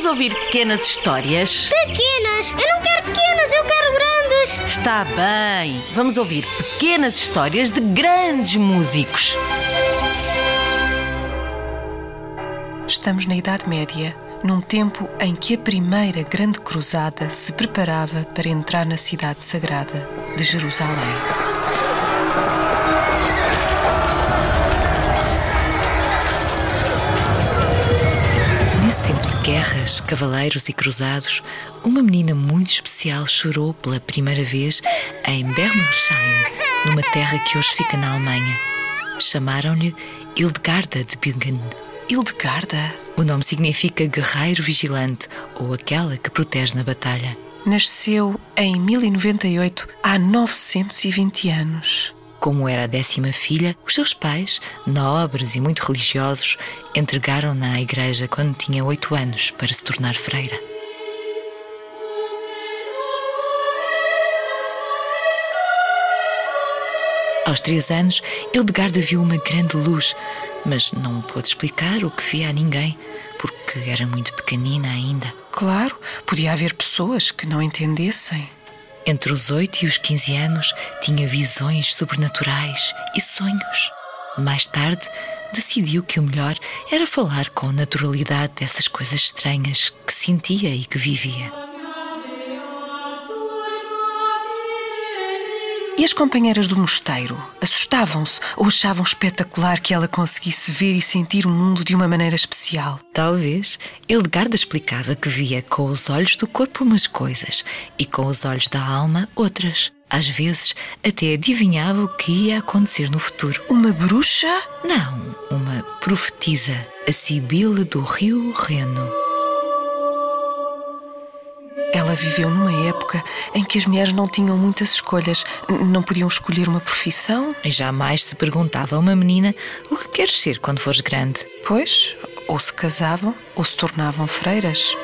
Vamos ouvir pequenas histórias? Pequenas! Eu não quero pequenas, eu quero grandes! Está bem. Vamos ouvir pequenas histórias de grandes músicos. Estamos na Idade Média, num tempo em que a primeira grande cruzada se preparava para entrar na cidade sagrada de Jerusalém. Guerras, cavaleiros e cruzados, uma menina muito especial chorou pela primeira vez em Bermersheim, numa terra que hoje fica na Alemanha. Chamaram-lhe Hildegarda de Bingen. Hildegarda O nome significa guerreiro vigilante ou aquela que protege na batalha. nasceu em 1098, há 920 anos. Como era a décima filha, os seus pais, nobres e muito religiosos, entregaram-na à igreja quando tinha oito anos para se tornar freira. Aos três anos, Hildegarda viu uma grande luz, mas não pôde explicar o que via a ninguém, porque era muito pequenina ainda. Claro, podia haver pessoas que não entendessem. Entre os 8 e os 15 anos, tinha visões sobrenaturais e sonhos. Mais tarde, decidiu que o melhor era falar com naturalidade dessas coisas estranhas que sentia e que vivia. E as companheiras do mosteiro assustavam-se ou achavam espetacular que ela conseguisse ver e sentir o mundo de uma maneira especial? Talvez Hildegarda explicava que via com os olhos do corpo umas coisas e com os olhos da alma outras. Às vezes, até adivinhava o que ia acontecer no futuro. Uma bruxa? Não, uma profetisa, a Sibila do Rio Reno. Ela viveu numa época em que as mulheres não tinham muitas escolhas, não podiam escolher uma profissão, E jamais se perguntava a uma menina o que queres ser quando fores grande. pois, ou se casavam ou se tornavam freiras.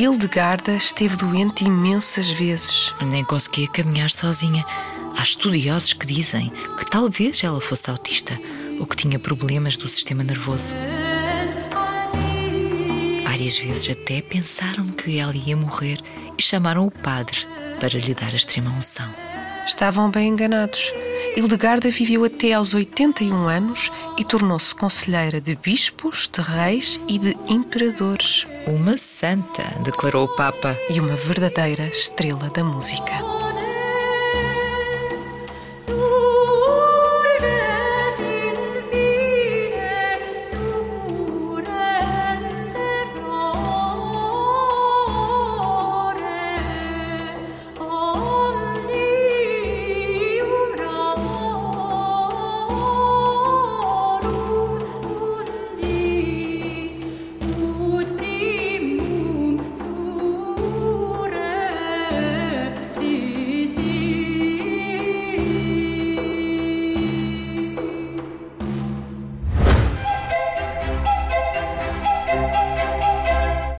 Hildegarda esteve doente imensas vezes. Nem conseguia caminhar sozinha. Há estudiosos que dizem que talvez ela fosse autista ou que tinha problemas do sistema nervoso. Várias vezes até pensaram que ela ia morrer e chamaram o padre para lhe dar a extrema unção. Estavam bem enganados. Hildegarda viveu até aos 81 anos e tornou-se conselheira de bispos, de reis e de imperadores. Uma santa, declarou o Papa. E uma verdadeira estrela da música.